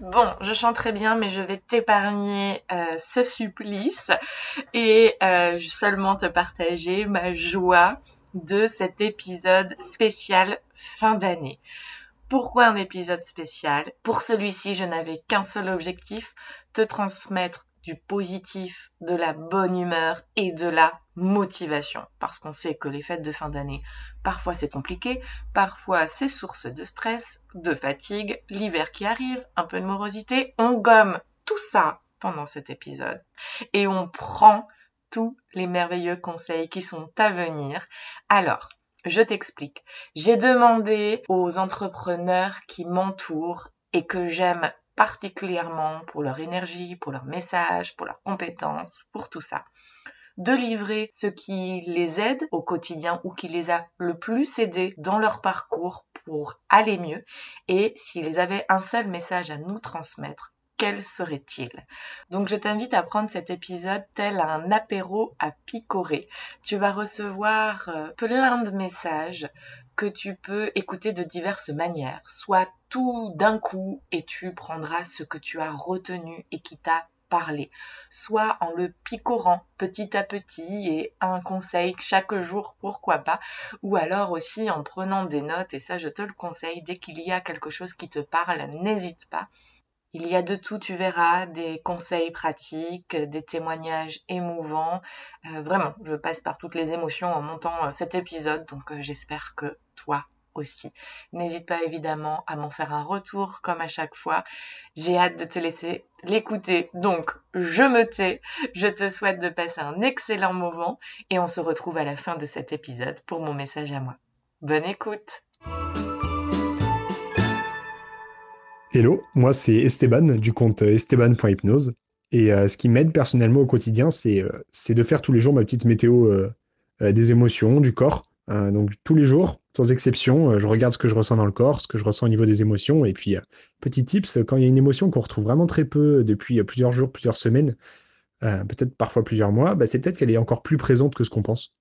Bon, je chante très bien, mais je vais t'épargner euh, ce supplice et euh, seulement te partager ma joie de cet épisode spécial fin d'année. Pourquoi un épisode spécial? Pour celui-ci, je n'avais qu'un seul objectif, te transmettre du positif, de la bonne humeur et de la motivation. Parce qu'on sait que les fêtes de fin d'année, parfois c'est compliqué, parfois c'est source de stress, de fatigue, l'hiver qui arrive, un peu de morosité. On gomme tout ça pendant cet épisode. Et on prend tous les merveilleux conseils qui sont à venir. Alors, je t'explique. J'ai demandé aux entrepreneurs qui m'entourent et que j'aime particulièrement pour leur énergie, pour leur message, pour leurs compétences, pour tout ça. De livrer ce qui les aide au quotidien ou qui les a le plus aidés dans leur parcours pour aller mieux et s'ils avaient un seul message à nous transmettre, quel serait-il? Donc je t'invite à prendre cet épisode tel un apéro à picorer. Tu vas recevoir euh, plein de messages que tu peux écouter de diverses manières, soit tout d'un coup et tu prendras ce que tu as retenu et qui t'a parlé, soit en le picorant petit à petit et un conseil chaque jour, pourquoi pas, ou alors aussi en prenant des notes, et ça je te le conseille, dès qu'il y a quelque chose qui te parle, n'hésite pas il y a de tout, tu verras, des conseils pratiques, des témoignages émouvants. Euh, vraiment, je passe par toutes les émotions en montant euh, cet épisode, donc euh, j'espère que toi aussi. N'hésite pas évidemment à m'en faire un retour comme à chaque fois. J'ai hâte de te laisser l'écouter. Donc, je me tais. Je te souhaite de passer un excellent moment et on se retrouve à la fin de cet épisode pour mon message à moi. Bonne écoute Hello, moi c'est Esteban du compte esteban.hypnose. Et euh, ce qui m'aide personnellement au quotidien, c'est euh, de faire tous les jours ma petite météo euh, des émotions, du corps. donc tous les jours, sans exception, je regarde ce que je ressens dans le corps, ce que je ressens au niveau des émotions. Et puis, petit tips, quand il y a une émotion qu'on retrouve vraiment très peu depuis plusieurs jours, plusieurs semaines, peut-être parfois plusieurs mois, bah, c'est peut-être qu'elle est encore plus présente que ce qu'on pense.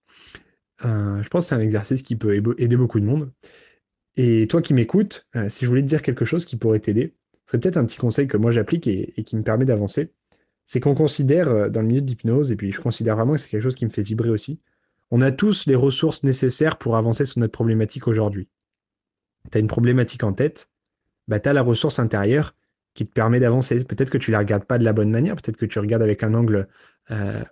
je pense que c'est un exercice qui peut aider beaucoup de monde. Et toi qui m'écoutes, euh, si je voulais te dire quelque chose qui pourrait t'aider, ce serait peut-être un petit conseil que moi j'applique et, qui me permet d'avancer. C'est qu'on considère euh, dans le milieu de l'hypnose, et puis je considère vraiment que c'est quelque chose qui me fait vibrer aussi, on a tous les ressources nécessaires pour avancer sur notre problématique aujourd'hui. Tu as une problématique en tête, bah tu as la ressource intérieure qui te permet d'avancer. Peut-être que tu la regardes pas de la bonne manière, peut-être que tu regardes avec un angle euh,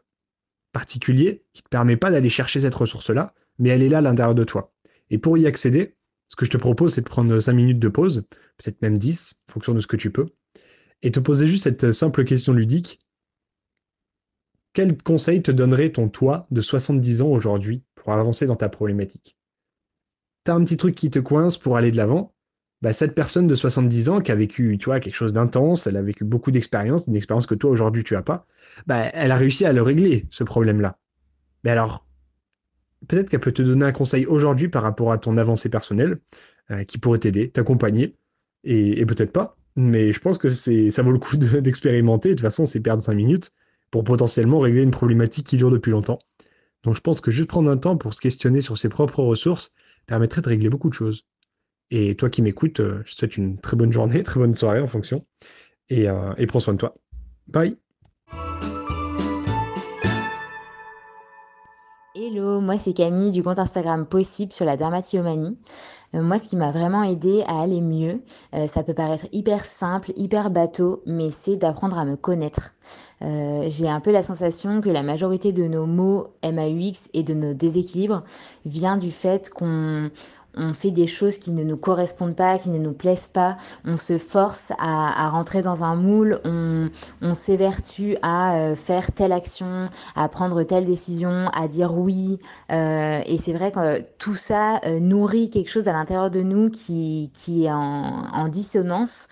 particulier qui te permet pas d'aller chercher cette ressource-là, mais elle est là à l'intérieur de toi. Et pour y accéder, ce que je te propose, c'est de prendre 5 minutes de pause, peut-être même 10, en fonction de ce que tu peux, et te poser juste cette simple question ludique. Quel conseil te donnerait ton toi de 70 ans aujourd'hui pour avancer dans ta problématique? T'as un petit truc qui te coince pour aller de l'avant? Bah, Cette personne de 70 ans qui a vécu quelque chose d'intense, elle a vécu beaucoup d'expérience, une expérience que toi aujourd'hui tu as pas, bah, elle a réussi à le régler, ce problème-là. Mais alors, peut-être qu'elle peut te donner un conseil aujourd'hui par rapport à ton avancée personnelle euh, qui pourrait t'aider, t'accompagner, et, peut-être pas. Mais je pense que c'est, ça vaut le coup d'expérimenter. De, toute façon, c'est perdre 5 minutes pour potentiellement régler une problématique qui dure depuis longtemps. Donc je pense que juste prendre un temps pour se questionner sur ses propres ressources permettrait de régler beaucoup de choses. Et toi qui m'écoutes, euh, je te souhaite une très bonne journée, très bonne soirée en fonction. Et, euh, et prends soin de toi. Bye Hello, moi c'est Camille du compte Instagram Possible sur la dermatillomanie. Euh, moi ce qui m'a vraiment aidé à aller mieux, euh, ça peut paraître hyper simple, hyper bateau, mais c'est d'apprendre à me connaître. Euh, j'ai un peu la sensation que la majorité de nos mots MAUX et de nos déséquilibres vient du fait qu'on on fait des choses qui ne nous correspondent pas, qui ne nous plaisent pas, on se force à, rentrer dans un moule, on, s'évertue à euh, faire telle action, à prendre telle décision, à dire oui. Euh, et c'est vrai que tout ça euh, nourrit quelque chose à l'intérieur de nous qui, qui est en, en dissonance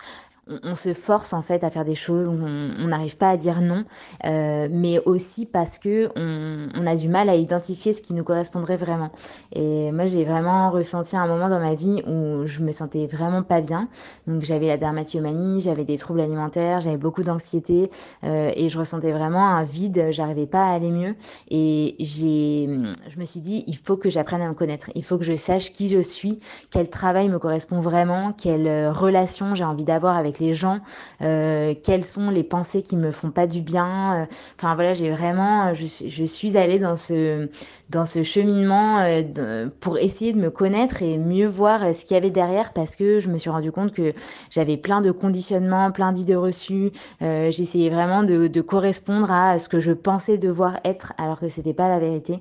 on, se force en fait à faire des choses, on n'arrive pas à dire non, euh, mais aussi parce que on, a du mal à identifier ce qui nous correspondrait vraiment. Et moi, j'ai vraiment ressenti un moment dans ma vie où je me sentais vraiment pas bien. Donc j'avais la dermatillomanie, j'avais des troubles alimentaires, j'avais beaucoup d'anxiété euh, et je ressentais vraiment un vide. J'arrivais pas à aller mieux et j'ai, je me suis dit, il faut que j'apprenne à me connaître, il faut que je sache qui je suis, quel travail me correspond vraiment, quelle euh, relation j'ai envie d'avoir avec les gens, euh, quelles sont les pensées qui me font pas du bien. Euh, enfin voilà, j'ai vraiment, je, je, suis allée dans ce dans ce cheminement euh, pour essayer de me connaître et mieux voir ce qu'il y avait derrière parce que je me suis rendu compte que j'avais plein de conditionnements, plein d'idées reçues. Euh, J'essayais vraiment de, correspondre à ce que je pensais devoir être alors que c'était pas la vérité.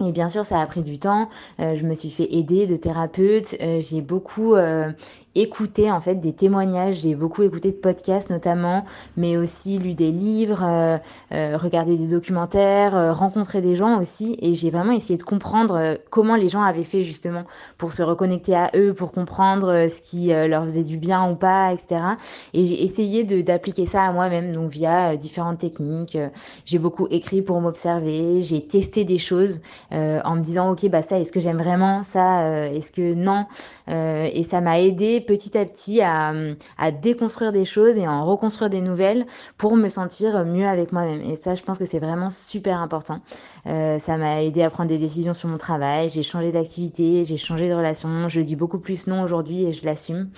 Et bien sûr, ça a pris du temps. Euh, je me suis fait aider de thérapeutes. Euh, j'ai beaucoup euh, écouté en fait des témoignages. J'ai beaucoup écouté de podcasts notamment, mais aussi lu des livres, euh, euh, regardé des documentaires, euh, rencontré des gens aussi. Et j'ai vraiment essayé de comprendre comment les gens avaient fait justement pour se reconnecter à eux, pour comprendre ce qui leur faisait du bien ou pas, etc. Et j'ai essayé d'appliquer ça à moi-même, donc via différentes techniques. J'ai beaucoup écrit pour m'observer. J'ai testé des choses en me disant ok bah ça est-ce que j'aime vraiment ça, est-ce que non. et ça m'a aidé petit à petit à, déconstruire des choses et en reconstruire des nouvelles pour me sentir mieux avec moi-même. Et ça, je pense que c'est vraiment super important. Euh, ça m'a aidé à prendre des décisions sur mon travail. J'ai changé d'activité, j'ai changé de relation. Je dis beaucoup plus non aujourd'hui et je l'assume.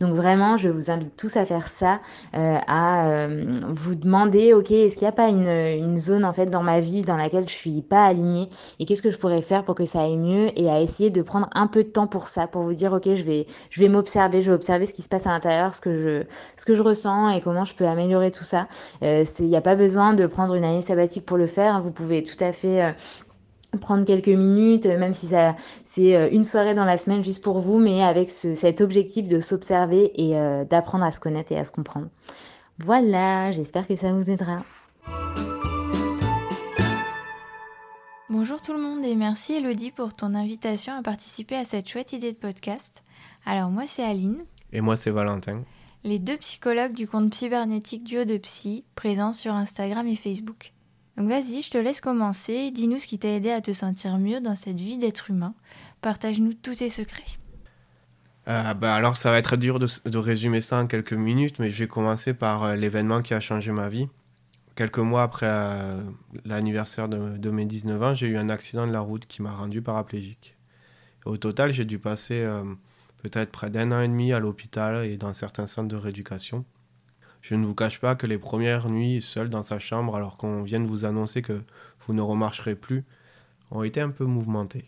Donc vraiment, je vous invite tous à faire ça, euh, à euh, vous demander, ok, est-ce qu'il n'y a pas une, une zone en fait dans ma vie dans laquelle je suis pas alignée et qu'est-ce que je pourrais faire pour que ça aille mieux et à essayer de prendre un peu de temps pour ça, pour vous dire, ok, je vais, je vais m'observer je vais observer ce qui se passe à l'intérieur, ce que je, ce que je ressens et comment je peux améliorer tout ça. Euh, il n'y a pas besoin de prendre une année sabbatique pour le faire. Vous pouvez tout à fait euh, prendre quelques minutes, même si ça c'est euh, une soirée dans la semaine juste pour vous, mais avec ce, cet objectif de s'observer et euh, d'apprendre à se connaître et à se comprendre. Voilà, j'espère que ça vous aidera. Bonjour tout le monde et merci Elodie pour ton invitation à participer à cette chouette idée de podcast. Alors moi c'est Aline. Et moi c'est Valentin. Les deux psychologues du compte cybernétique Duo de Psy, présents sur Instagram et Facebook. Donc vas-y, je te laisse commencer, dis-nous ce qui t'a aidé à te sentir mieux dans cette vie d'être humain. Partage-nous tous tes secrets. Euh, bah alors ça va être dur de, résumer ça en quelques minutes, mais je vais commencer par euh, l'événement qui a changé ma vie. Quelques mois après euh, l'anniversaire de, de, mes 19 ans, j'ai eu un accident de la route qui m'a rendu paraplégique. Au total, j'ai dû passer peut-être près d'un an et demi à l'hôpital et dans certains centres de rééducation. Je ne vous cache pas que les premières nuits seul dans sa chambre alors qu'on vient de vous annoncer que vous ne remarcherez plus ont été un peu mouvementées.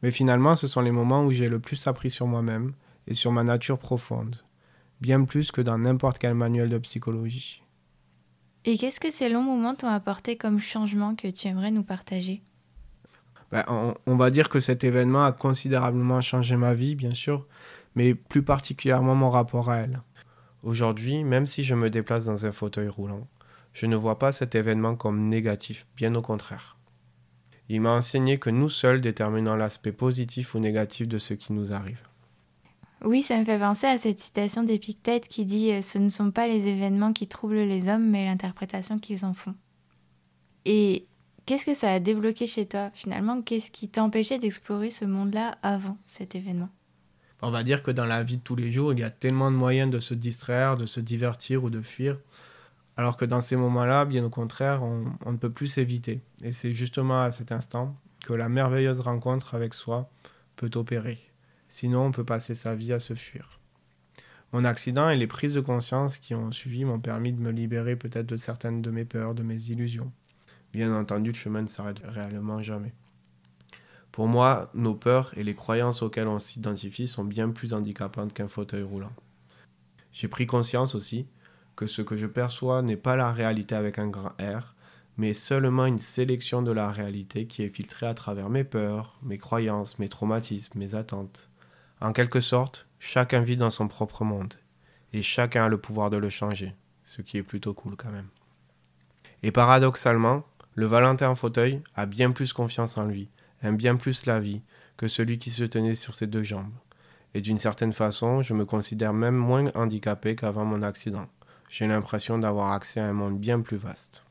Mais finalement, ce sont les moments où j'ai le plus appris sur moi-même et sur ma nature profonde, bien plus que dans n'importe quel manuel de psychologie. Et qu'est-ce que ces longs moments t'ont apporté comme changement que tu aimerais nous partager? Ben, on, on, va dire que cet événement a considérablement changé ma vie, bien sûr, mais plus particulièrement mon rapport à elle. Aujourd'hui, même si je me déplace dans un fauteuil roulant, je ne vois pas cet événement comme négatif, bien au contraire. Il m'a enseigné que nous seuls déterminons l'aspect positif ou négatif de ce qui nous arrive. Oui, ça me fait penser à cette citation d'Épictète qui dit euh, Ce ne sont pas les événements qui troublent les hommes, mais l'interprétation qu'ils en font. Et Qu'est-ce que ça a débloqué chez toi finalement? Qu'est-ce qui t'empêchait d'explorer ce monde-là avant cet événement? On va dire que dans la vie de tous les jours, il y a tellement de moyens de se distraire, de se divertir ou de fuir. Alors que dans ces moments-là, bien au contraire, on, ne peut plus s'éviter. Et c'est justement à cet instant que la merveilleuse rencontre avec soi peut opérer. Sinon, on peut passer sa vie à se fuir. Mon accident et les prises de conscience qui ont suivi m'ont permis de me libérer peut-être de certaines de mes peurs, de mes illusions. Bien entendu, le chemin ne s'arrête réellement jamais. Pour moi, nos peurs et les croyances auxquelles on s'identifie sont bien plus handicapantes qu'un fauteuil roulant. J'ai pris conscience aussi que ce que je perçois n'est pas la réalité avec un grand R, mais seulement une sélection de la réalité qui est filtrée à travers mes peurs, mes croyances, mes traumatismes, mes attentes. En quelque sorte, chacun vit dans son propre monde, et chacun a le pouvoir de le changer, ce qui est plutôt cool quand même. Et paradoxalement, le Valentin en fauteuil a bien plus confiance en lui, aime bien plus la vie que celui qui se tenait sur ses deux jambes. Et d'une certaine façon, je me considère même moins handicapé qu'avant mon accident. J'ai l'impression d'avoir accès à un monde bien plus vaste.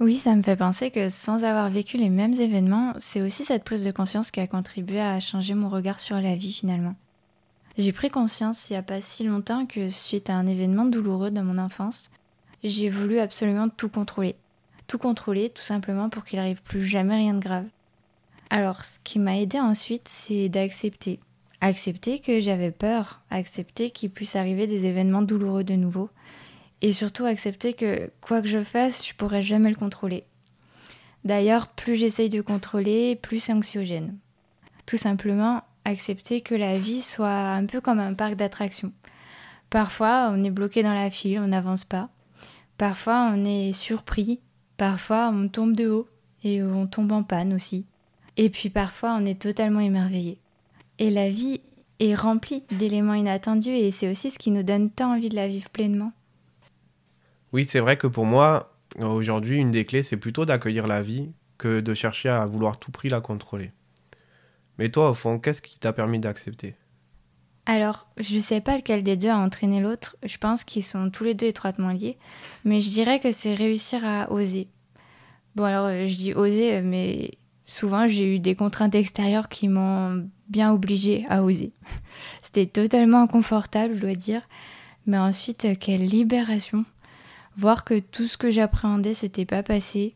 Oui, ça me fait penser que sans avoir vécu les mêmes événements, c'est aussi cette prise de conscience qui a contribué à changer mon regard sur la vie finalement. J'ai pris conscience il n'y a pas si longtemps que suite à un événement douloureux dans mon enfance, j'ai voulu absolument tout contrôler. Tout contrôler tout simplement pour qu'il n'arrive plus jamais rien de grave. Alors ce qui m'a aidé ensuite, c'est d'accepter. Accepter que j'avais peur, accepter qu'il puisse arriver des événements douloureux de nouveau, et surtout accepter que quoi que je fasse, je pourrai jamais le contrôler. D'ailleurs, plus j'essaye de contrôler, plus c'est anxiogène. Tout simplement, accepter que la vie soit un peu comme un parc d'attractions. Parfois, on est bloqué dans la file, on n'avance pas. Parfois, on est surpris. Parfois, on tombe de haut et on tombe en panne aussi. Et puis parfois, on est totalement émerveillé. Et la vie est remplie d'éléments inattendus et c'est aussi ce qui nous donne tant envie de la vivre pleinement. Oui, c'est vrai que pour moi, aujourd'hui, une des clés, c'est plutôt d'accueillir la vie que de chercher à vouloir tout prix la contrôler. Mais toi, au fond, qu'est-ce qui t'a permis d'accepter? Alors, je ne sais pas lequel des deux a entraîné l'autre, je pense qu'ils sont tous les deux étroitement liés, mais je dirais que c'est réussir à oser. Bon, alors, je dis oser, mais souvent j'ai eu des contraintes extérieures qui m'ont bien obligée à oser. C'était totalement inconfortable, je dois dire, mais ensuite, euh, quelle libération Voir que tout ce que j'appréhendais s'était pas passé,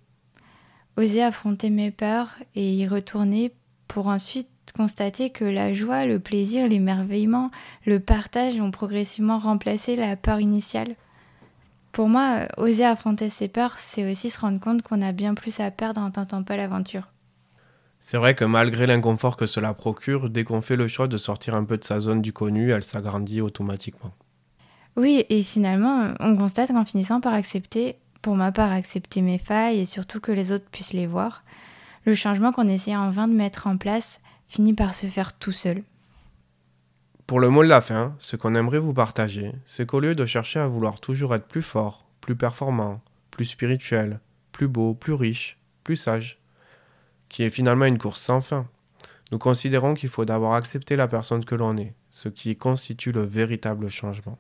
oser affronter mes peurs et y retourner pour ensuite constater que la joie, le plaisir, l'émerveillement, le partage ont progressivement remplacé la peur initiale. Pour moi, oser affronter ses peurs, c'est aussi se rendre compte qu'on a bien plus à perdre en tentant pas l'aventure. C'est vrai que malgré l'inconfort que cela procure, dès qu'on fait le choix de sortir un peu de sa zone du connu, elle s'agrandit automatiquement. Oui, et finalement, on constate qu'en finissant par accepter, pour ma part accepter mes failles et surtout que les autres puissent les voir, le changement qu'on essayait en vain de mettre en place finit par se faire tout seul. Pour le mot de la fin, ce qu'on aimerait vous partager, c'est qu'au lieu de chercher à vouloir toujours être plus fort, plus performant, plus spirituel, plus beau, plus riche, plus sage, qui est finalement une course sans fin, nous considérons qu'il faut d'abord accepter la personne que l'on est, ce qui constitue le véritable changement.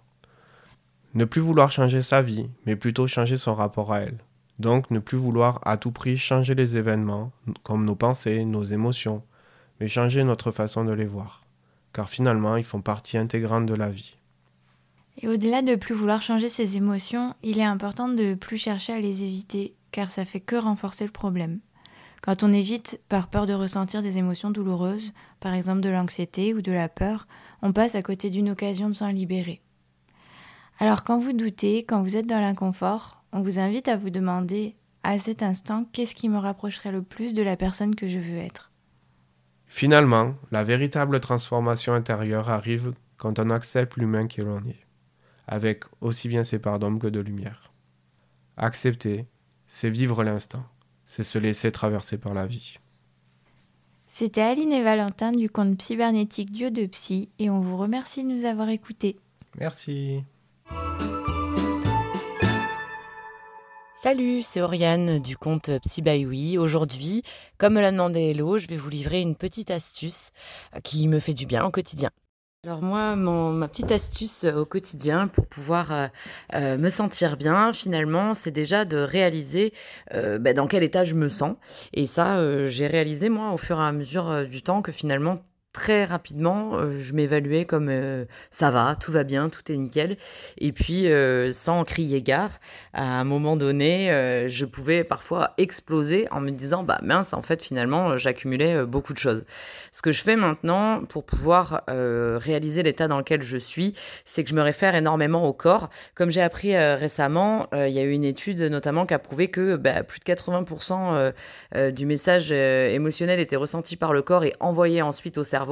Ne plus vouloir changer sa vie, mais plutôt changer son rapport à elle, donc ne plus vouloir à tout prix changer les événements, comme nos pensées, nos émotions, mais changer notre façon de les voir, car finalement ils font partie intégrante de la vie. Et au-delà de plus vouloir changer ses émotions, il est important de plus chercher à les éviter, car ça fait que renforcer le problème. Quand on évite par peur de ressentir des émotions douloureuses, par exemple de l'anxiété ou de la peur, on passe à côté d'une occasion de s'en libérer. Alors quand vous doutez, quand vous êtes dans l'inconfort, on vous invite à vous demander à cet instant qu'est-ce qui me rapprocherait le plus de la personne que je veux être? Finalement, la véritable transformation intérieure arrive quand on accepte l'humain que l'on est, avec aussi bien ses parts que de lumière. Accepter, c'est vivre l'instant, c'est se laisser traverser par la vie. C'était Aline et Valentin du compte cybernétique Dieu de Psy et on vous remercie de nous avoir écoutés. Merci. Salut, c'est Oriane du compte PsyByWe. Aujourd'hui, comme me l'a demandé Hello, je vais vous livrer une petite astuce qui me fait du bien au quotidien. Alors moi, ma petite astuce euh, au quotidien pour pouvoir euh, me sentir bien, finalement, c'est déjà de réaliser bah, dans quel état je me sens. Et ça, j'ai réalisé moi au fur et à mesure du temps que finalement très rapidement, euh, je m'évaluais comme euh, ça va, tout va bien, tout est nickel. Et puis, euh, sans crier gare, à un moment donné, je pouvais parfois exploser en me disant, bah mince, en fait, finalement, j'accumulais beaucoup de choses. Ce que je fais maintenant pour pouvoir réaliser l'état dans lequel je suis, c'est que je me réfère énormément au corps. Comme j'ai appris récemment, il y a eu une étude notamment qui a prouvé que bah, plus de 80% du message émotionnel était ressenti par le corps et envoyé ensuite au cerveau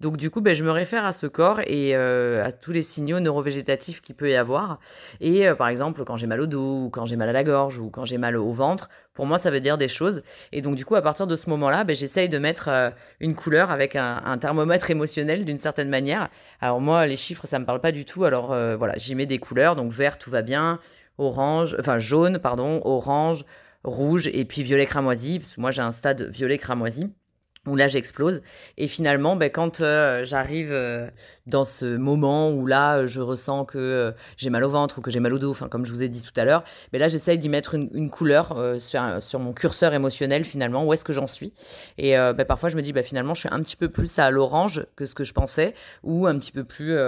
donc du coup, ben, je me réfère à ce corps et euh, à tous les signaux neurovégétatifs qu'il peut y avoir. Et euh, par exemple, quand j'ai mal au dos, ou quand j'ai mal à la gorge, ou quand j'ai mal au ventre, pour moi, ça veut dire des choses. Et donc du coup, à partir de ce moment-là, ben, j'essaye de mettre euh, une couleur avec un, thermomètre émotionnel d'une certaine manière. Alors moi, les chiffres, ça me parle pas du tout. Alors voilà, j'y mets des couleurs. Donc vert, tout va bien. Orange, enfin jaune, pardon, orange, rouge et puis violet cramoisi. Moi, j'ai un stade violet cramoisi. Où là j'explose. Et finalement, ben, quand euh, j'arrive euh, dans ce moment où là euh, je ressens que j'ai mal au ventre ou que j'ai mal au dos, enfin comme je vous ai dit tout à l'heure, ben là j'essaye d'y mettre une, couleur sur, sur, mon curseur émotionnel finalement, où est-ce que j'en suis. Et ben, parfois je me dis ben, finalement je suis un petit peu plus à l'orange que ce que je pensais ou un petit peu plus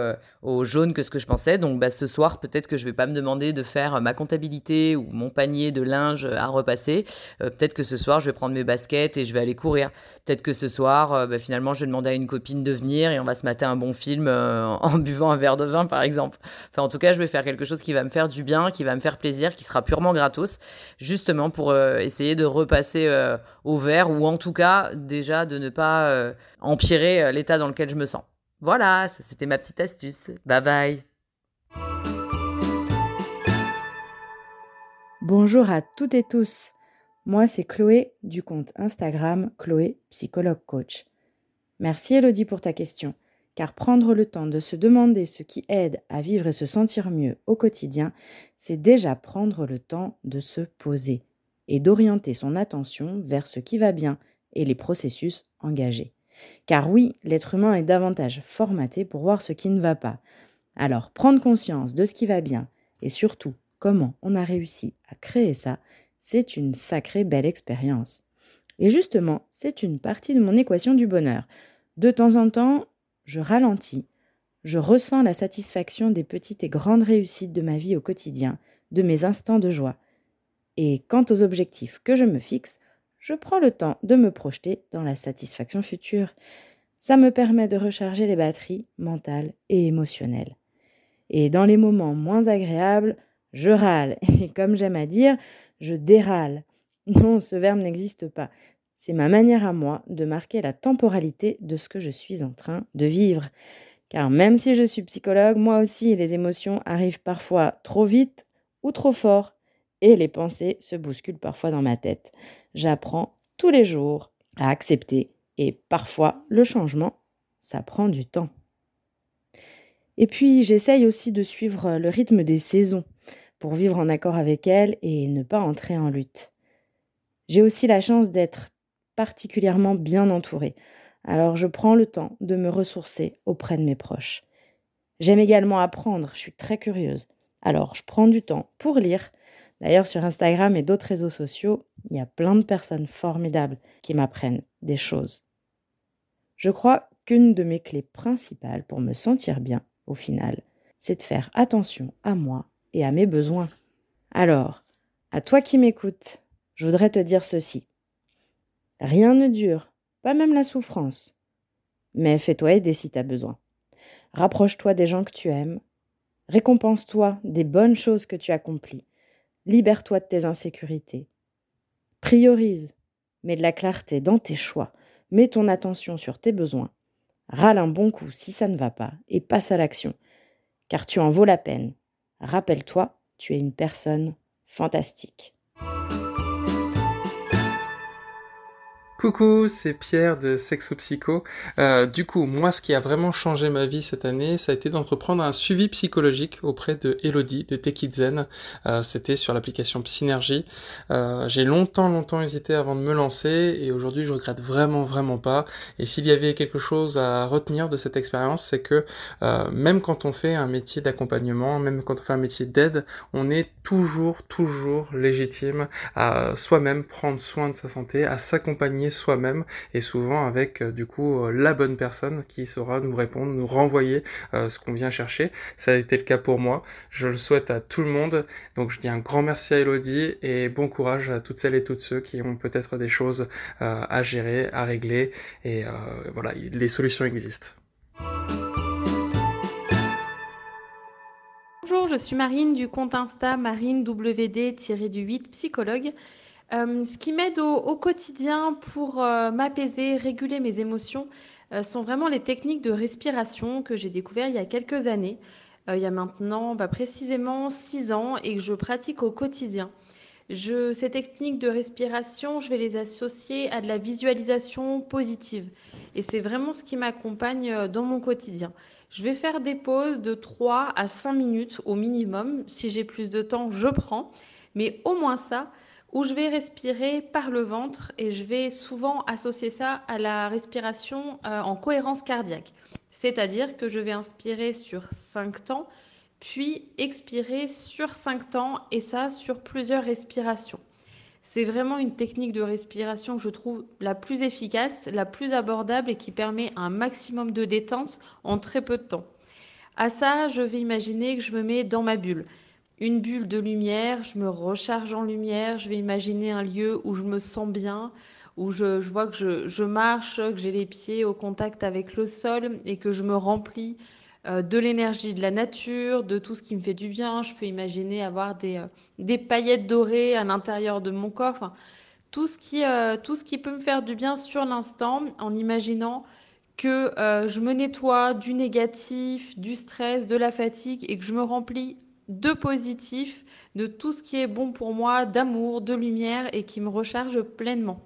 au jaune que ce que je pensais. Donc ben, ce soir peut-être que je vais pas me demander de faire ma comptabilité ou mon panier de linge à repasser. peut-être que ce soir je vais prendre mes baskets et je vais aller courir. Peut-être que ce soir, euh, bah, finalement, je vais demander à une copine de venir et on va se mater un bon film euh, en buvant un verre de vin, par exemple. Enfin, en tout cas, je vais faire quelque chose qui va me faire du bien, qui va me faire plaisir, qui sera purement gratos, justement pour euh, essayer de repasser au vert ou en tout cas, déjà, de ne pas empirer l'état dans lequel je me sens. Voilà, c'était ma petite astuce. Bye bye. Bonjour à toutes et tous. Moi, c'est Chloé du compte Instagram Chloé Psychologue Coach. Merci Elodie pour ta question, car prendre le temps de se demander ce qui aide à vivre et se sentir mieux au quotidien, c'est déjà prendre le temps de se poser et d'orienter son attention vers ce qui va bien et les processus engagés. Car oui, l'être humain est davantage formaté pour voir ce qui ne va pas. Alors, prendre conscience de ce qui va bien et surtout comment on a réussi à créer ça, c'est une sacrée belle expérience. Et justement, c'est une partie de mon équation du bonheur. De temps en temps, je ralentis, je ressens la satisfaction des petites et grandes réussites de ma vie au quotidien, de mes instants de joie. Et quant aux objectifs que je me fixe, je prends le temps de me projeter dans la satisfaction future. Ça me permet de recharger les batteries mentales et émotionnelles. Et dans les moments moins agréables, je râle. Et comme j'aime à dire, je dérale. Non, ce verbe n'existe pas. C'est ma manière à moi de marquer la temporalité de ce que je suis en train de vivre. Car même si je suis psychologue, moi aussi, les émotions arrivent parfois trop vite ou trop fort, et les pensées se bousculent parfois dans ma tête. J'apprends tous les jours à accepter, et parfois le changement, ça prend du temps. Et puis j'essaye aussi de suivre le rythme des saisons pour vivre en accord avec elle et ne pas entrer en lutte. J'ai aussi la chance d'être particulièrement bien entourée, alors je prends le temps de me ressourcer auprès de mes proches. J'aime également apprendre, je suis très curieuse, alors je prends du temps pour lire. D'ailleurs, sur Instagram et d'autres réseaux sociaux, il y a plein de personnes formidables qui m'apprennent des choses. Je crois qu'une de mes clés principales pour me sentir bien, au final, c'est de faire attention à moi et à mes besoins. Alors, à toi qui m'écoutes, je voudrais te dire ceci. Rien ne dure, pas même la souffrance. Mais fais-toi aider si tu as besoin. Rapproche-toi des gens que tu aimes. Récompense-toi des bonnes choses que tu accomplis. Libère-toi de tes insécurités. Priorise. Mets de la clarté dans tes choix. Mets ton attention sur tes besoins. Râle un bon coup si ça ne va pas et passe à l'action. Car tu en vaux la peine Rappelle-toi, tu es une personne fantastique. Coucou, c'est Pierre de Sexo Psycho. Euh, du coup, moi, ce qui a vraiment changé ma vie cette année, ça a été d'entreprendre un suivi psychologique auprès de Elodie de Tekizen. Euh, C'était sur l'application Psynergie. Euh, J'ai longtemps, longtemps hésité avant de me lancer et aujourd'hui, je regrette vraiment, vraiment pas. Et s'il y avait quelque chose à retenir de cette expérience, c'est que euh, même quand on fait un métier d'accompagnement, même quand on fait un métier d'aide, on est toujours, toujours légitime à soi-même prendre soin de sa santé, à s'accompagner soi-même et souvent avec euh, du coup euh, la bonne personne qui saura nous répondre, nous renvoyer euh, ce qu'on vient chercher. Ça a été le cas pour moi. Je le souhaite à tout le monde. Donc je dis un grand merci à Elodie et bon courage à toutes celles et tous ceux qui ont peut-être des choses à gérer, à régler et voilà, les solutions existent. Bonjour, je suis Marine du compte Insta Marine WD-8 psychologue. Euh, ce qui m'aide au, quotidien pour euh, m'apaiser, réguler mes émotions, euh, sont vraiment les techniques de respiration que j'ai découvert il y a quelques années. il y a maintenant bah, précisément six ans et que je pratique au quotidien. Je, ces techniques de respiration, je vais les associer à de la visualisation positive. Et c'est vraiment ce qui m'accompagne dans mon quotidien. Je vais faire des pauses de 3 à 5 minutes au minimum. Si j'ai plus de temps, je prends. Mais au moins ça, où je vais respirer par le ventre et je vais souvent associer ça à la respiration euh, en cohérence cardiaque. C'est-à-dire que je vais inspirer sur 5 temps, puis expirer sur 5 temps et ça sur plusieurs respirations. C'est vraiment une technique de respiration que je trouve la plus efficace, la plus abordable et qui permet un maximum de détente en très peu de temps. À ça, je vais imaginer que je me mets dans ma bulle une bulle de lumière, je me recharge en lumière, je vais imaginer un lieu où je me sens bien, où je, vois que je, marche, que j'ai les pieds au contact avec le sol et que je me remplis euh, de l'énergie de la nature, de tout ce qui me fait du bien. Je peux imaginer avoir des, euh, paillettes dorées à l'intérieur de mon corps. Euh, tout ce qui peut me faire du bien sur l'instant en imaginant que je me nettoie du négatif, du stress, de la fatigue et que je me remplis de positif, de tout ce qui est bon pour moi, d'amour, de lumière et qui me recharge pleinement.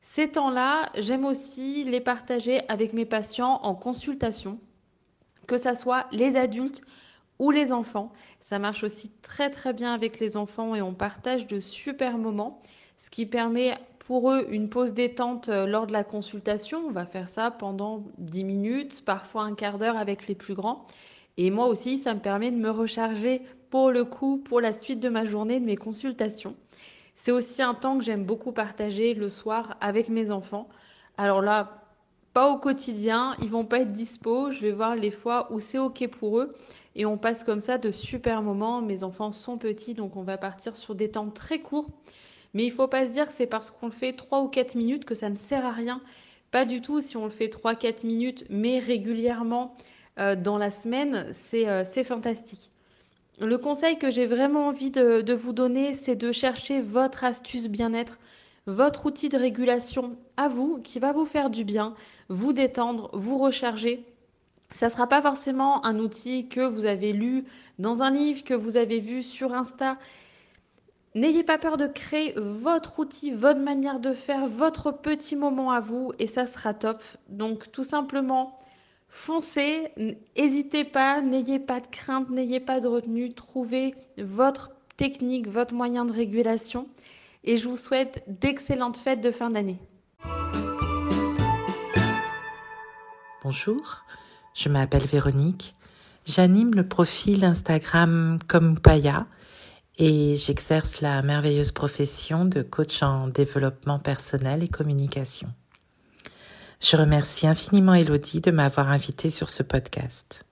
Ces temps-là, j'aime aussi les partager avec mes patients en consultation, que ce soit les adultes ou les enfants. Ça marche aussi très très bien avec les enfants et on partage de super moments, ce qui permet pour eux une pause détente euh, lors de la consultation. On va faire ça pendant 10 minutes, parfois un quart d'heure avec les plus grands. Et moi aussi, ça me permet de me recharger pour le coup, pour la suite de ma journée, de mes consultations. C'est aussi un temps que j'aime beaucoup partager le soir avec mes enfants. Alors là, pas au quotidien, ils vont pas être dispo. Je vais voir les fois où c'est ok pour eux. Et on passe comme ça de super moments. Mes enfants sont petits, donc on va partir sur des temps très courts. Mais il faut pas se dire que c'est parce qu'on le fait 3 ou 4 minutes que ça ne sert à rien. Pas du tout si on le fait 3-4 minutes, mais régulièrement euh, dans la semaine, euh, c'est fantastique. Le conseil que j'ai vraiment envie de, vous donner, c'est de chercher votre astuce bien-être, votre outil de régulation à vous qui va vous faire du bien, vous détendre, vous recharger. Ça ne sera pas forcément un outil que vous avez lu dans un livre, que vous avez vu sur Insta. N'ayez pas peur de créer votre outil, votre manière de faire, votre petit moment à vous et ça sera top. Donc tout simplement, Foncez, n'hésitez pas, n'ayez pas de crainte, n'ayez pas de retenue, trouvez votre technique, votre moyen de régulation et je vous souhaite d'excellentes fêtes de fin d'année. Bonjour, je m'appelle Véronique, j'anime le profil Instagram comme Paya et j'exerce la merveilleuse profession de coach en développement personnel et communication. Je remercie infiniment Elodie de m'avoir invité sur ce podcast.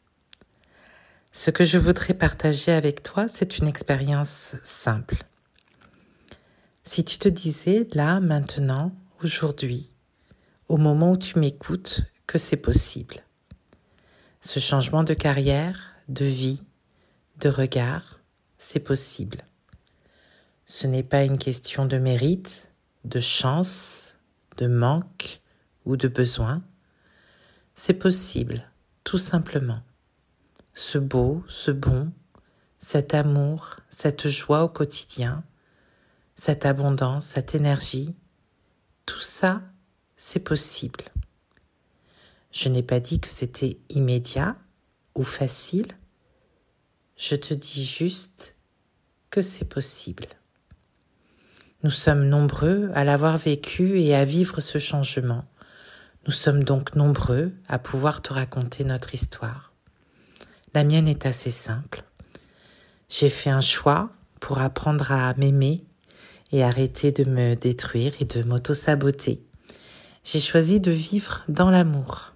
Ce que je voudrais partager avec toi, c'est une expérience simple. Si tu te disais là, maintenant, aujourd'hui, au moment où tu m'écoutes, que c'est possible. Ce changement de carrière, de vie, de regard, c'est possible. Ce n'est pas une question de mérite, de chance, de manque, ou de besoin, c'est possible, tout simplement. Ce beau, ce bon, cet amour, cette joie au quotidien, cette abondance, cette énergie, tout ça, c'est possible. Je n'ai pas dit que c'était immédiat ou facile, je te dis juste que c'est possible. Nous sommes nombreux à l'avoir vécu et à vivre ce changement nous sommes donc nombreux à pouvoir te raconter notre histoire. La mienne est assez simple. J'ai fait un choix pour apprendre à m'aimer et arrêter de me détruire et de m'auto-saboter. J'ai choisi de vivre dans l'amour,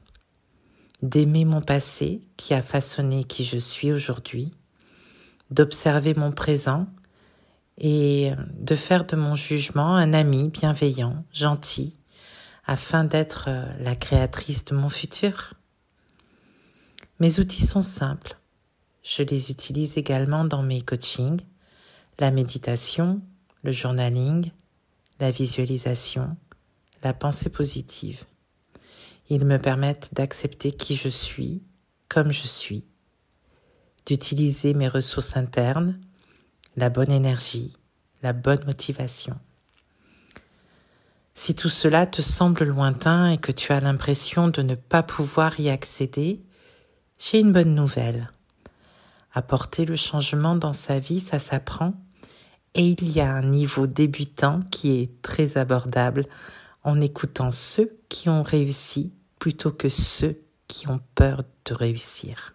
d'aimer mon passé qui a façonné qui je suis aujourd'hui, d'observer mon présent et de faire de mon jugement un ami bienveillant, gentil, afin d'être euh, la créatrice de mon futur. Mes outils sont simples. Je les utilise également dans mes coachings, la méditation, le journaling, la visualisation, la pensée positive. Ils me permettent d'accepter qui je suis, comme je suis, d'utiliser mes ressources internes, la bonne énergie, la bonne motivation. Si tout cela te semble lointain et que tu as l'impression de ne pas pouvoir y accéder, j'ai une bonne nouvelle. Apporter le changement dans sa vie, ça s'apprend Et il y a un niveau débutant qui est très abordable en écoutant ceux qui ont réussi plutôt que ceux qui ont peur de réussir.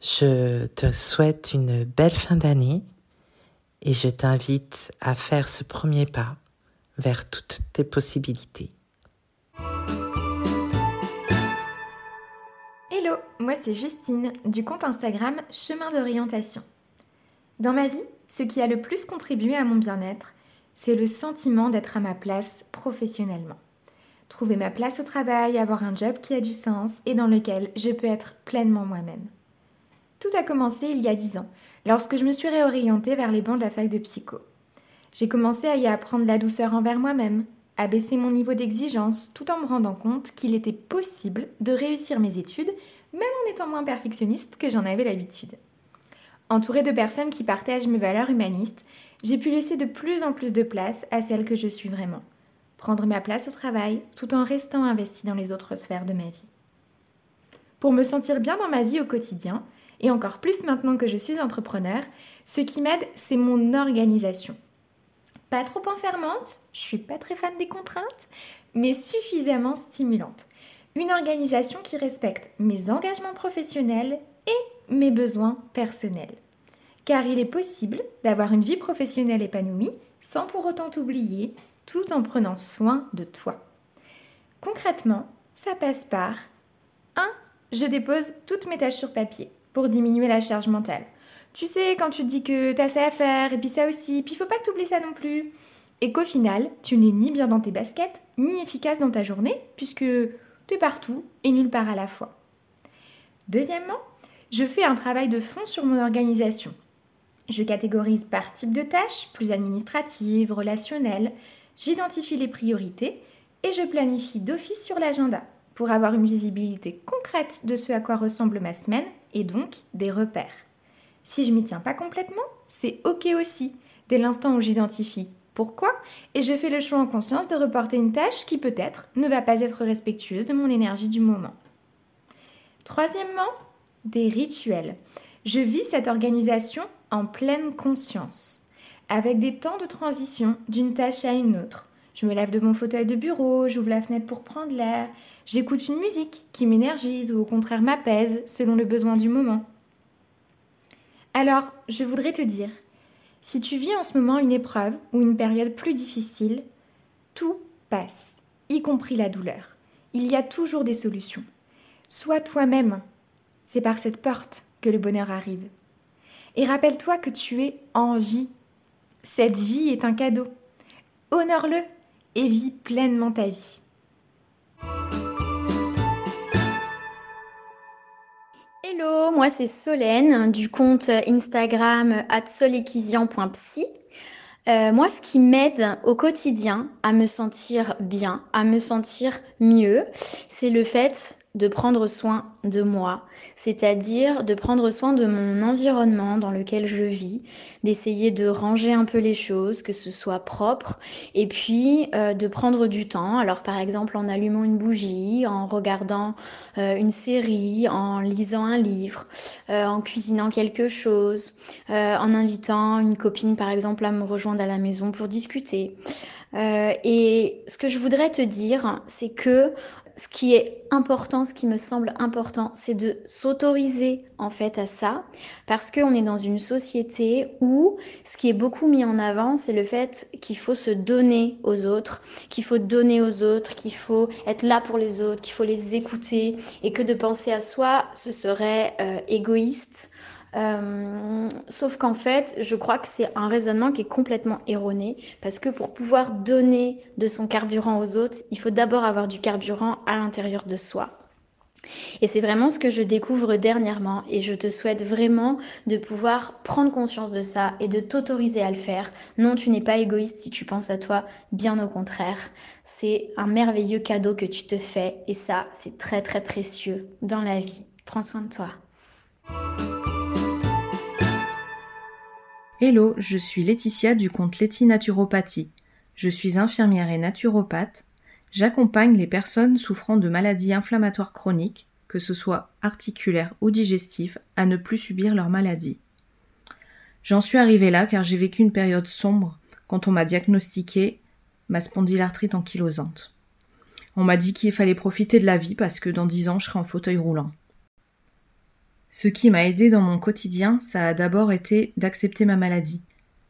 Je te souhaite une belle fin d'année et je t'invite à faire ce premier pas vers toutes tes possibilités. Hello, moi c'est Justine du compte Instagram Chemin d'orientation. Dans ma vie, ce qui a le plus contribué à mon bien-être, c'est le sentiment d'être à ma place professionnellement. Trouver ma place au travail, avoir un job qui a du sens et dans lequel je peux être pleinement moi-même. Tout a commencé il y a dix ans, lorsque je me suis réorientée vers les bancs de la fac de psycho. J'ai commencé à y apprendre la douceur envers moi-même, à baisser mon niveau d'exigence tout en me rendant compte qu'il était possible de réussir mes études même en étant moins perfectionniste que j'en avais l'habitude. Entourée de personnes qui partagent mes valeurs humanistes, j'ai pu laisser de plus en plus de place à celle que je suis vraiment. Prendre ma place au travail tout en restant investie dans les autres sphères de ma vie. Pour me sentir bien dans ma vie au quotidien, et encore plus maintenant que je suis entrepreneur, ce qui m'aide, c'est mon organisation. Pas trop enfermante, je suis pas très fan des contraintes, mais suffisamment stimulante. Une organisation qui respecte mes engagements professionnels et mes besoins personnels. Car il est possible d'avoir une vie professionnelle épanouie sans pour autant t'oublier, tout en prenant soin de toi. Concrètement, ça passe par 1. Je dépose toutes mes tâches sur papier pour diminuer la charge mentale. Tu sais, quand tu te dis que t'as ça à faire, et puis ça aussi, puis faut pas que tu oublies ça non plus. Et qu'au final, tu n'es ni bien dans tes baskets, ni efficace dans ta journée, puisque tu es partout et nulle part à la fois. Deuxièmement, je fais un travail de fond sur mon organisation. Je catégorise par type de tâches, plus administratives, relationnelles, j'identifie les priorités et je planifie d'office sur l'agenda pour avoir une visibilité concrète de ce à quoi ressemble ma semaine et donc des repères. Si je m'y tiens pas complètement, c'est ok aussi, dès l'instant où j'identifie pourquoi et je fais le choix en conscience de reporter une tâche qui peut-être ne va pas être respectueuse de mon énergie du moment. Troisièmement, des rituels. Je vis cette organisation en pleine conscience, avec des temps de transition d'une tâche à une autre. Je me lève de mon fauteuil de bureau, j'ouvre la fenêtre pour prendre l'air, j'écoute une musique qui m'énergise ou au contraire m'apaise selon le besoin du moment. Alors, je voudrais te dire, si tu vis en ce moment une épreuve ou une période plus difficile, tout passe, y compris la douleur. Il y a toujours des solutions. Sois toi-même. C'est par cette porte que le bonheur arrive. Et rappelle-toi que tu es en vie. Cette vie est un cadeau. Honore-le et vis pleinement ta vie. Moi c'est Solène du compte Instagram @solekizian.psy. Euh, moi, ce qui m'aide au quotidien à me sentir bien, à me sentir mieux, c'est le fait de prendre soin de moi, c'est-à-dire de prendre soin de mon environnement dans lequel je vis, d'essayer de ranger un peu les choses, que ce soit propre, et puis euh, de prendre du temps. Alors par exemple en allumant une bougie, en regardant euh, une série, en lisant un livre, euh, en cuisinant quelque chose, en invitant une copine par exemple à me rejoindre à la maison pour discuter. et ce que je voudrais te dire, c'est que ce qui est important, ce qui me semble important, c'est de s'autoriser en fait à ça, parce qu'on est dans une société où ce qui est beaucoup mis en avant, c'est le fait qu'il faut se donner aux autres, qu'il faut donner aux autres, qu'il faut être là pour les autres, qu'il faut les écouter, et que de penser à soi, ce serait euh, égoïste euh, sauf qu'en fait, je crois que c'est un raisonnement qui est complètement erroné parce que pour pouvoir donner de son carburant aux autres, il faut d'abord avoir du carburant à l'intérieur de soi. Et c'est vraiment ce que je découvre dernièrement et je te souhaite vraiment de pouvoir prendre conscience de ça et de t'autoriser à le faire. Non, tu n'es pas égoïste si tu penses à toi, bien au contraire. C'est un merveilleux cadeau que tu te fais et ça, c'est très très précieux dans la vie. Prends soin de toi. Hello, je suis Laetitia du compte Letty Naturopathie. Je suis infirmière et naturopathe. J'accompagne les personnes souffrant de maladies inflammatoires chroniques, que ce soit articulaires ou digestives, à ne plus subir leur maladie. J'en suis arrivée là car j'ai vécu une période sombre quand on m'a diagnostiqué ma spondylarthrite ankylosante. On m'a dit qu'il fallait profiter de la vie parce que dans dix ans je serai en fauteuil roulant. Ce qui m'a aidé dans mon quotidien, ça a d'abord été d'accepter ma maladie,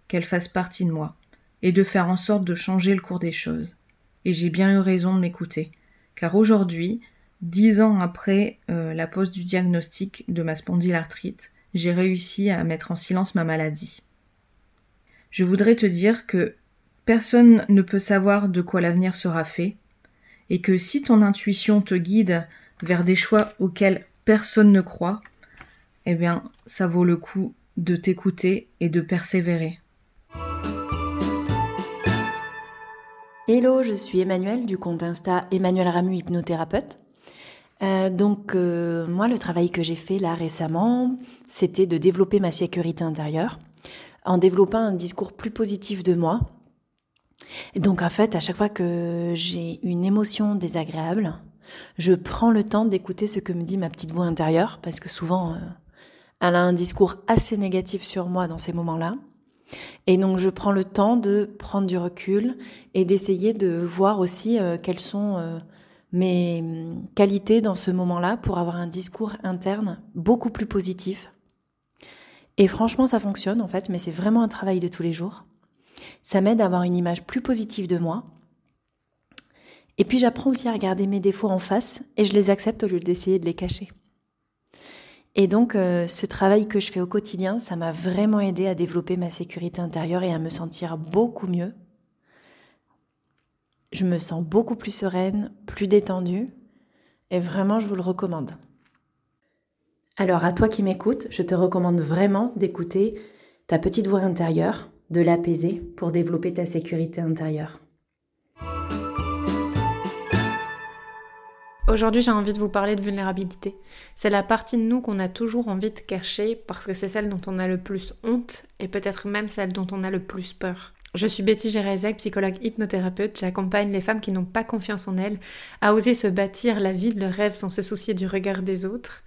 qu'elle fasse partie de moi, et de faire en sorte de changer le cours des choses. Et j'ai bien eu raison de m'écouter, car aujourd'hui, dix ans après euh, la pose du diagnostic de ma spondylarthrite, j'ai réussi à mettre en silence ma maladie. Je voudrais te dire que personne ne peut savoir de quoi l'avenir sera fait, et que si ton intuition te guide vers des choix auxquels personne ne croit, eh bien, ça vaut le coup de t'écouter et de persévérer. Hello, je suis Emmanuel du compte Insta Emmanuel Ramu hypnothérapeute. Euh, donc euh, moi le travail que j'ai fait là récemment, c'était de développer ma sécurité intérieure en développant un discours plus positif de moi. Et donc en fait, à chaque fois que j'ai une émotion désagréable, je prends le temps d'écouter ce que me dit ma petite voix intérieure parce que souvent euh, elle a un discours assez négatif sur moi dans ces moments-là. Et donc je prends le temps de prendre du recul et d'essayer de voir aussi euh, quelles sont euh, mes qualités dans ce moment-là pour avoir un discours interne beaucoup plus positif. Et franchement, ça fonctionne en fait, mais c'est vraiment un travail de tous les jours. Ça m'aide à avoir une image plus positive de moi. Et puis j'apprends aussi à regarder mes défauts en face et je les accepte au lieu d'essayer de les cacher. Et donc, euh, ce travail que je fais au quotidien, ça m'a vraiment aidé à développer ma sécurité intérieure et à me sentir beaucoup mieux. Je me sens beaucoup plus sereine, plus détendue, et vraiment, je vous le recommande. Alors, à toi qui m'écoutes, je te recommande vraiment d'écouter ta petite voix intérieure, de l'apaiser pour développer ta sécurité intérieure. Aujourd'hui, j'ai envie de vous parler de vulnérabilité. C'est la partie de nous qu'on a toujours envie de cacher parce que c'est celle dont on a le plus honte et peut-être même celle dont on a le plus peur. Je suis Betty Gérezek, psychologue hypnothérapeute. J'accompagne les femmes qui n'ont pas confiance en elles à oser se bâtir la vie de leur rêve sans se soucier du regard des autres.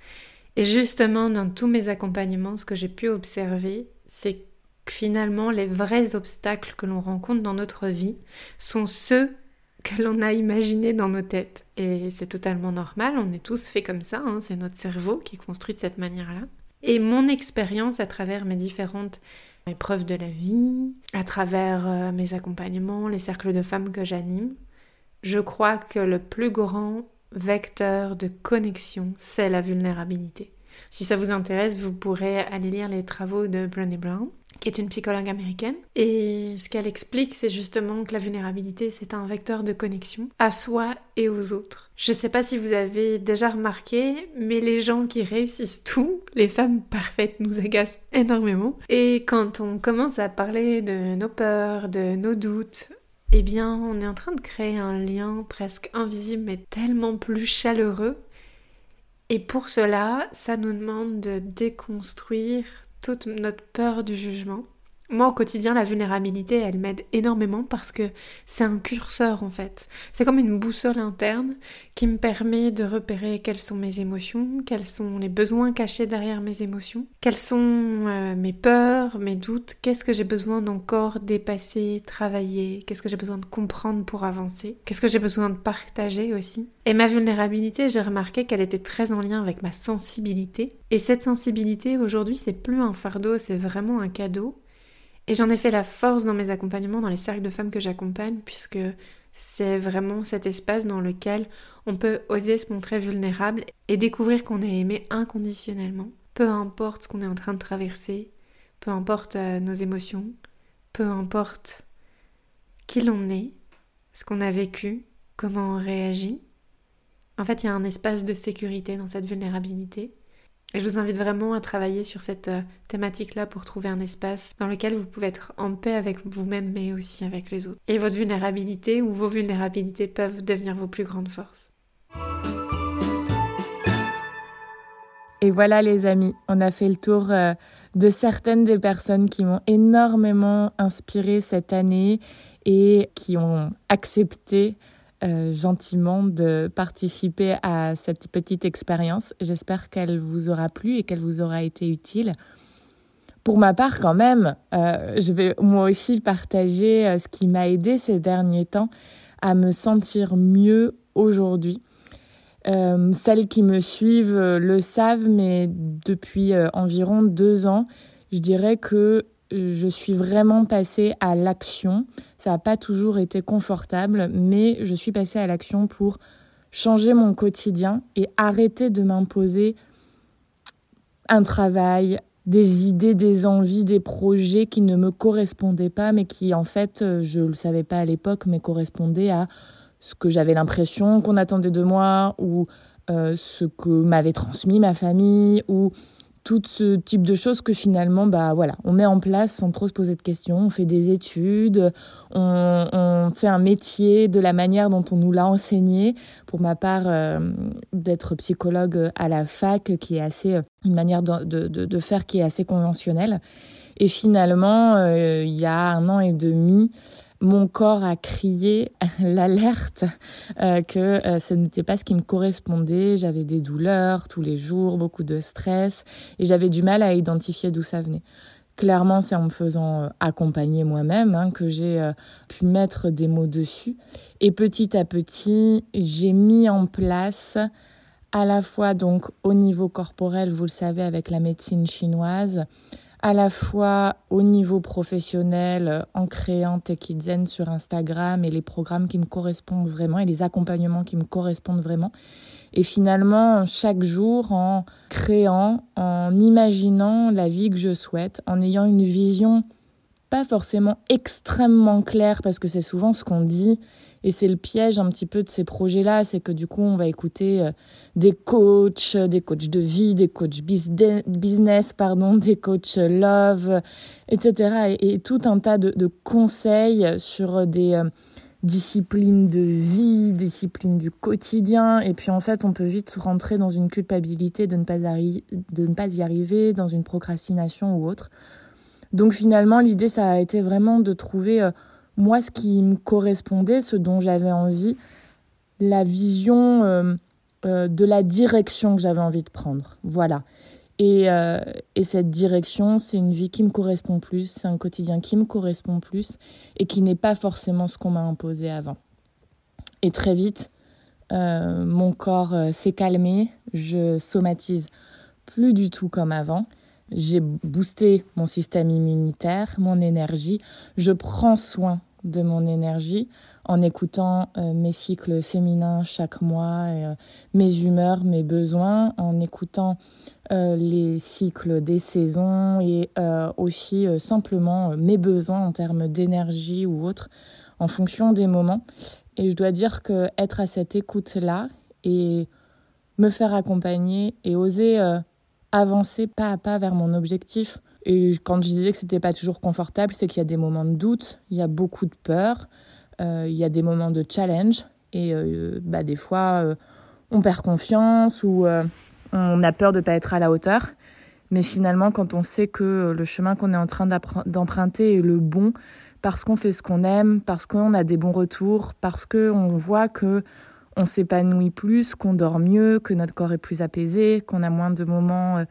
Et justement, dans tous mes accompagnements, ce que j'ai pu observer, c'est que finalement, les vrais obstacles que l'on rencontre dans notre vie sont ceux que l'on a imaginé dans nos têtes. Et c'est totalement normal, on est tous faits comme ça, hein. c'est notre cerveau qui construit de cette manière-là. Et mon expérience à travers mes différentes épreuves de la vie, à travers euh, mes accompagnements, les cercles de femmes que j'anime, je crois que le plus grand vecteur de connexion, c'est la vulnérabilité. Si ça vous intéresse, vous pourrez aller lire les travaux de Brené Brown qui est une psychologue américaine. Et ce qu'elle explique, c'est justement que la vulnérabilité, c'est un vecteur de connexion à soi et aux autres. Je ne sais pas si vous avez déjà remarqué, mais les gens qui réussissent tout, les femmes parfaites, nous agacent énormément. Et quand on commence à parler de nos peurs, de nos doutes, eh bien, on est en train de créer un lien presque invisible, mais tellement plus chaleureux. Et pour cela, ça nous demande de déconstruire toute notre peur du jugement. Moi, au quotidien, la vulnérabilité, elle m'aide énormément parce que c'est un curseur en fait. C'est comme une boussole interne qui me permet de repérer quelles sont mes émotions, quels sont les besoins cachés derrière mes émotions, quelles sont euh, mes peurs, mes doutes, qu'est-ce que j'ai besoin d'encore dépasser, travailler, qu'est-ce que j'ai besoin de comprendre pour avancer, qu'est-ce que j'ai besoin de partager aussi. Et ma vulnérabilité, j'ai remarqué qu'elle était très en lien avec ma sensibilité. Et cette sensibilité, aujourd'hui, c'est plus un fardeau, c'est vraiment un cadeau et j'en ai fait la force dans mes accompagnements, dans les cercles de femmes que j'accompagne, puisque c'est vraiment cet espace dans lequel on peut oser se montrer vulnérable et découvrir qu'on est aimé inconditionnellement. Peu importe ce qu'on est en train de traverser, peu importe euh, nos émotions, peu importe qui l'on est, ce qu'on a vécu, comment on réagit. En fait, il y a un espace de sécurité dans cette vulnérabilité et je vous invite vraiment à travailler sur cette euh, thématique-là pour trouver un espace dans lequel vous pouvez être en paix avec vous-même mais aussi avec les autres. Et votre vulnérabilité ou vos vulnérabilités peuvent devenir vos plus grandes forces. Et voilà les amis, on a fait le tour euh, de certaines des personnes qui m'ont énormément inspiré cette année et qui ont accepté euh, gentiment de participer à cette petite expérience. J'espère qu'elle vous aura plu et qu'elle vous aura été utile. Pour ma part, quand même, euh, je vais moi aussi partager euh, ce qui m'a aidé ces derniers temps à me sentir mieux aujourd'hui. Celles qui me suivent le savent, mais depuis environ deux ans, je dirais que je suis vraiment passée à l'action. Ça n'a pas toujours été confortable, mais je suis passée à l'action pour changer mon quotidien et arrêter de m'imposer un travail, des idées, des envies, des projets qui ne me correspondaient pas, mais qui en fait, je ne le savais pas à l'époque, mais correspondaient à ce que j'avais l'impression qu'on attendait de moi ou euh, ce que m'avait transmis ma famille ou tout ce type de choses que finalement, bah voilà, on met en place sans trop se poser de questions. On fait des études, on, fait un métier de la manière dont on nous l'a enseigné. Pour ma part, euh, d'être psychologue à la fac, qui est assez euh, une manière de, de, de, faire qui est assez conventionnelle. Et finalement, euh, il y a un an et demi, mon corps a crié l'alerte euh, que euh, ce n'était pas ce qui me correspondait. J'avais des douleurs tous les jours, beaucoup de stress, et j'avais du mal à identifier d'où ça venait. Clairement, c'est en me faisant euh, accompagner moi-même hein, que j'ai pu mettre des mots dessus. Et petit à petit, j'ai mis en place à la fois donc au niveau corporel, vous le savez, avec la médecine chinoise, à la fois au niveau professionnel euh, en créant Techizen sur Instagram et les programmes qui me correspondent vraiment et les accompagnements qui me correspondent vraiment. Et finalement, chaque jour, en créant, en imaginant la vie que je souhaite, en ayant une vision pas forcément extrêmement claire, parce que c'est souvent ce qu'on dit, et c'est le piège un petit peu de ces projets-là, c'est que du coup, on va écouter euh, des coachs, des coachs de vie, des coachs business, pardon, des coachs love, etc. Et, tout un tas de, conseils sur des euh, disciplines de vie, disciplines du quotidien. Et puis en fait, on peut vite rentrer dans une culpabilité de ne pas, de ne pas y arriver, dans une procrastination ou autre. Donc finalement, l'idée, ça a été vraiment de trouver... Moi ce qui me correspondait, ce dont j'avais envie, la vision euh, euh, de la direction que j'avais envie de prendre. Voilà. Et, euh, et cette direction, c'est une vie qui me correspond plus, c'est un quotidien qui me correspond plus et qui n'est pas forcément ce qu'on m'a imposé avant. Et très vite, mon corps s'est calmé, je somatise plus du tout comme avant. J'ai boosté mon système immunitaire, mon énergie. Je prends soin de mon énergie en écoutant euh, mes cycles féminins chaque mois, euh, mes humeurs, mes besoins, en écoutant euh, les cycles des saisons et aussi simplement mes besoins en termes d'énergie ou autre en fonction des moments. Et je dois dire que être à cette écoute-là et me faire accompagner et oser avancer pas à pas vers mon objectif. Et quand je disais que c'était pas toujours confortable, c'est qu'il y a des moments de doute, il y a beaucoup de peur, euh, il y a des moments de challenge et euh, bah, des fois euh, on perd confiance ou on a peur de pas être à la hauteur. Mais finalement, quand on sait que le chemin qu'on est en train d'emprunter est le bon, parce qu'on fait ce qu'on aime, parce qu'on a des bons retours, parce qu'on voit que on s'épanouit plus, qu'on dort mieux, que notre corps est plus apaisé, qu'on a moins de moments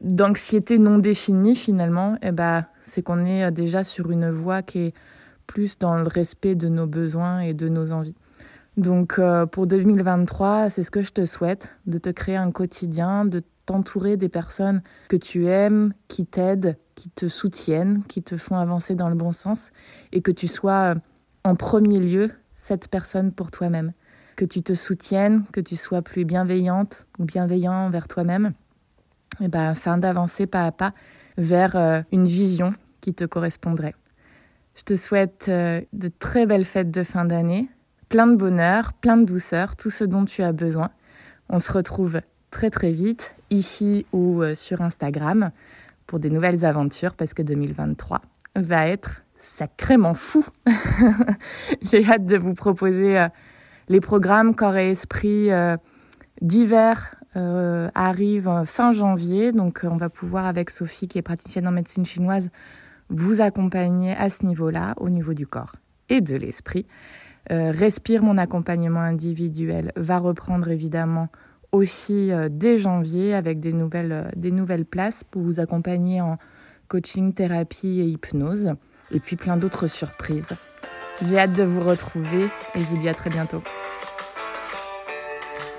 d'anxiété non définie finalement, eh ben, c'est qu'on est euh, déjà sur une voie qui est plus dans le respect de nos besoins et de nos envies. Donc euh, pour 2023, c'est ce que je te souhaite, de te créer un quotidien, de t'entourer des personnes que tu aimes, qui t'aident, qui te soutiennent, qui te font avancer dans le bon sens, et que tu sois en premier lieu cette personne pour toi-même que tu te soutiennes, que tu sois plus bienveillante ou bienveillant envers toi-même, et ben, afin d'avancer pas à pas vers euh, une vision qui te correspondrait. Je te souhaite euh, de très belles fêtes de fin d'année, plein de bonheur, plein de douceur, tout ce dont tu as besoin. On se retrouve très très vite ici ou euh, sur Instagram pour des nouvelles aventures parce que 2023 va être sacrément fou. J'ai hâte de vous proposer les programmes Corps et Esprit d'hiver euh, arrivent fin janvier. Donc, on va pouvoir, avec Sophie, qui est praticienne en médecine chinoise, vous accompagner à ce niveau-là, au niveau du corps et de l'esprit. Euh, Respire, mon accompagnement individuel, va reprendre évidemment aussi dès janvier avec des nouvelles, des nouvelles places pour vous accompagner en coaching, thérapie et hypnose, et puis plein d'autres surprises. J'ai hâte de vous retrouver et je vous dis à très bientôt.